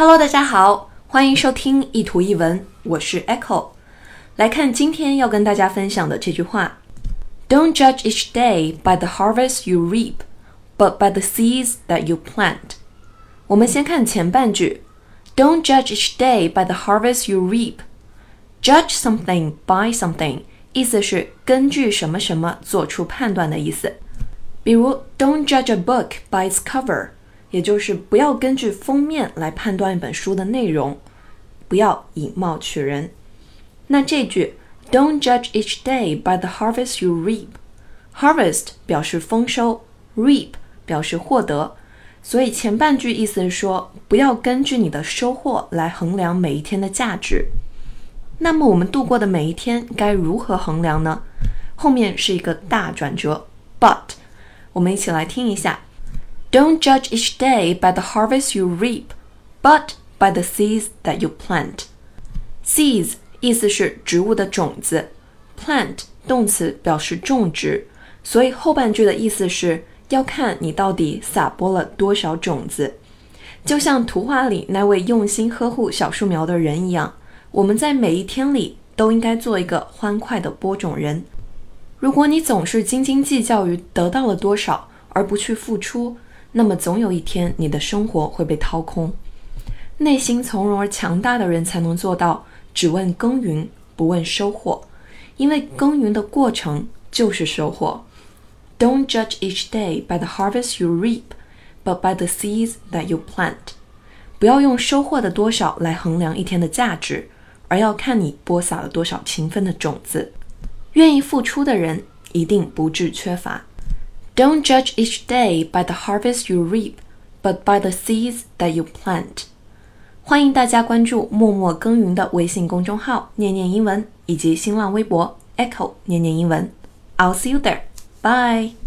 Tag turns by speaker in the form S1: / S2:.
S1: Hello，大家好，欢迎收听一图一文，我是 Echo。来看今天要跟大家分享的这句话：Don't judge each day by the harvest you reap, but by the seeds that you plant。我们先看前半句：Don't judge each day by the harvest you reap。Judge something by something，意思是根据什么什么做出判断的意思。比如，Don't judge a book by its cover。 也就是不要根据封面来判断一本书的内容，不要以貌取人。那这句 "Don't judge each day by the harvest you reap." Harvest 表示丰收，reap 表示获得，所以前半句意思是说，不要根据你的收获来衡量每一天的价值。那么我们度过的每一天该如何衡量呢？后面是一个大转折，But，我们一起来听一下。Don't judge each day by the harvest you reap, but by the seeds that you plant. Seeds 意思是植物的种子，plant 动词表示种植，所以后半句的意思是要看你到底撒播了多少种子。就像图画里那位用心呵护小树苗的人一样，我们在每一天里都应该做一个欢快的播种人。如果你总是斤斤计较于得到了多少，而不去付出，那么总有一天，你的生活会被掏空。内心从容而强大的人才能做到只问耕耘不问收获，因为耕耘的过程就是收获。Don't judge each day by the harvest you reap, but by the seeds that you plant。不要用收获的多少来衡量一天的价值，而要看你播撒了多少勤奋的种子。愿意付出的人一定不致缺乏。Don't judge each day by the harvest you reap, but by the seeds that you plant. 欢迎大家关注“默默耕耘”的微信公众号“念念英文”以及新浪微博 “Echo 念念英文”。I'll see you there. Bye.